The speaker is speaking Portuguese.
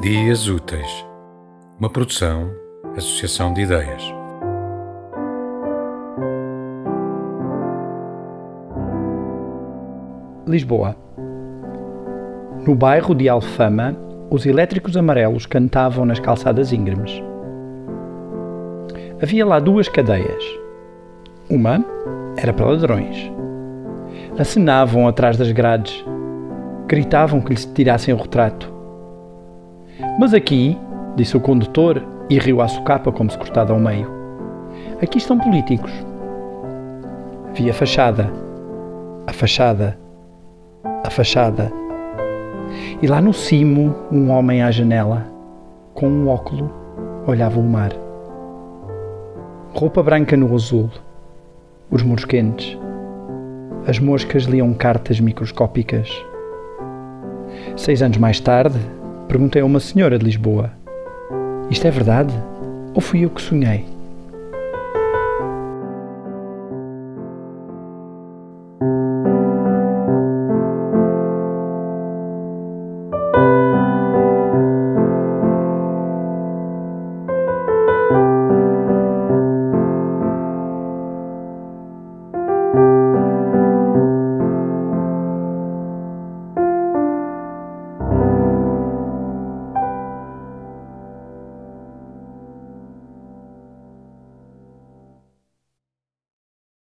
Dias Úteis, uma produção, associação de ideias. Lisboa. No bairro de Alfama, os elétricos amarelos cantavam nas calçadas íngremes. Havia lá duas cadeias. Uma era para ladrões. Acenavam atrás das grades. Gritavam que lhes tirassem o retrato. Mas aqui, disse o condutor e riu à socapa como se cortado ao meio. Aqui estão políticos. Vi a fachada. A fachada. A fachada. E lá no cimo, um homem à janela, com um óculo, olhava o mar. Roupa branca no azul. Os muros quentes. As moscas liam cartas microscópicas. Seis anos mais tarde, perguntei a uma senhora de Lisboa: Isto é verdade? Ou fui eu que sonhei?